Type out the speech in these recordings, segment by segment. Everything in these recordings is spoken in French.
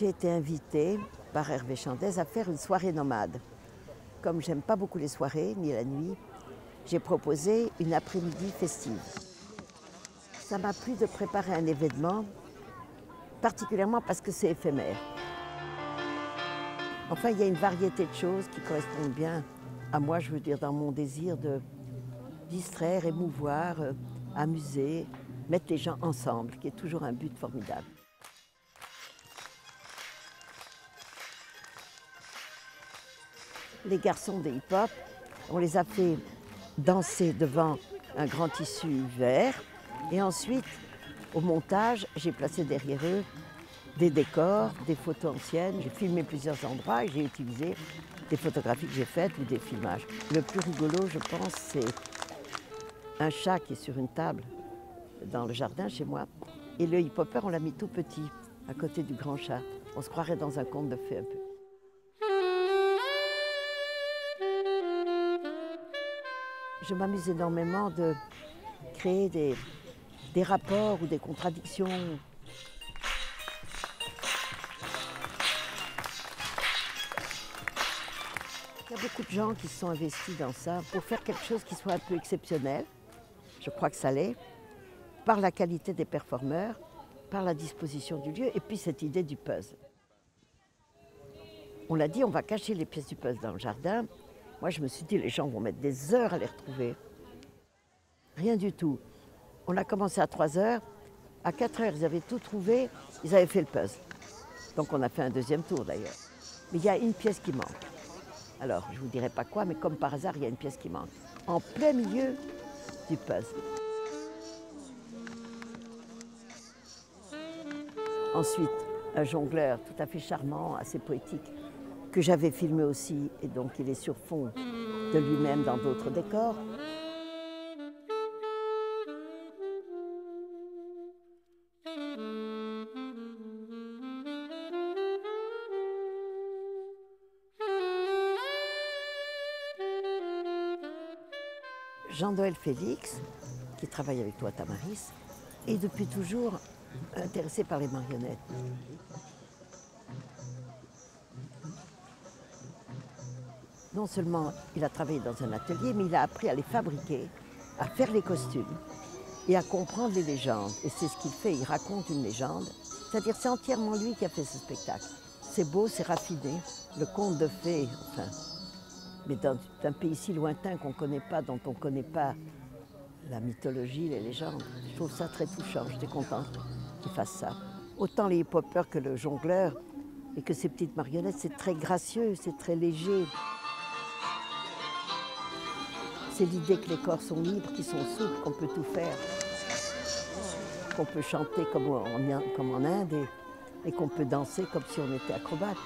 J'ai été invitée par Hervé Chandès à faire une soirée nomade. Comme j'aime pas beaucoup les soirées ni la nuit, j'ai proposé une après-midi festive. Ça m'a plu de préparer un événement, particulièrement parce que c'est éphémère. Enfin, il y a une variété de choses qui correspondent bien à moi, je veux dire, dans mon désir de distraire, émouvoir, euh, amuser, mettre les gens ensemble, qui est toujours un but formidable. Les garçons des hip-hop, on les a fait danser devant un grand tissu vert. Et ensuite, au montage, j'ai placé derrière eux des décors, des photos anciennes. J'ai filmé plusieurs endroits et j'ai utilisé des photographies que j'ai faites ou des filmages. Le plus rigolo, je pense, c'est un chat qui est sur une table dans le jardin chez moi. Et le hip-hopper, on l'a mis tout petit, à côté du grand chat. On se croirait dans un conte de fées Je m'amuse énormément de créer des, rapports ou des contradictions. Il y a beaucoup de gens qui se sont investis dans ça pour faire quelque chose qui soit un peu exceptionnel. Je crois que ça l'est, par la qualité des performeurs, par la disposition du lieu et puis cette idée du puzzle. On l'a dit, on va cacher les pièces du puzzle dans le jardin. Moi, je me suis dit, les gens vont mettre des heures à les retrouver. Rien du tout. On a commencé à 3 heures. À 4 heures, ils avaient tout trouvé. Ils avaient fait le puzzle. Donc on a fait un deuxième tour d'ailleurs. Mais il y a une pièce qui manque. Alors, je ne vous dirai pas quoi, mais comme par hasard, il y a une pièce qui manque. En plein milieu du puzzle. Ensuite, un jongleur tout à fait charmant, assez poétique, que j'avais filmé aussi, et donc il est sur fond de lui-même dans d'autres décors. Jean-Noël Félix, qui travaille avec toi, Tamaris, est depuis toujours intéressé par les marionnettes. Non seulement il a travaillé dans un atelier, mais il a appris à les fabriquer, à faire les costumes et à comprendre les légendes. Et c'est ce qu'il fait, il raconte une légende. C'est-à-dire c'est entièrement lui qui a fait ce spectacle. C'est beau, c'est raffiné, le conte de fées, enfin, mais dans un pays si lointain qu'on ne connaît pas, dont on ne connaît pas la mythologie, les légendes. Je trouve ça très touchant, j'étais contente qu'il fasse ça. Autant les hip-hoppers que le jongleur et que ces petites marionnettes, c'est très gracieux, c'est très léger. C'est l'idée que les corps sont libres, qu'ils sont souples, qu'on peut tout faire, qu'on peut chanter comme en, Inde et, qu'on peut danser comme si on était acrobate.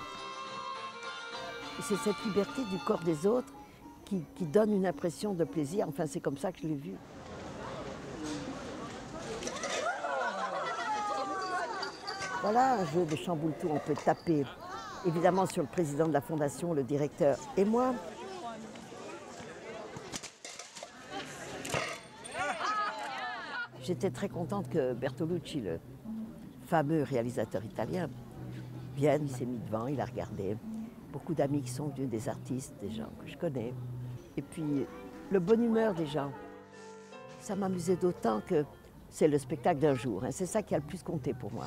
C'est cette liberté du corps des autres qui, donne une impression de plaisir. Enfin, c'est comme ça que je l'ai vu. Voilà un jeu de chamboule-tout. On peut taper évidemment sur le président de la fondation, le directeur et moi. J'étais très contente que Bertolucci, le fameux réalisateur italien, vienne. Il s'est mis devant, il a regardé. Beaucoup d'amis qui sont venus, des artistes, des gens que je connais. Et puis le bonne humeur des gens. Ça m'amusait d'autant que c'est le spectacle d'un jour. hein. C'est ça qui a le plus compté pour moi.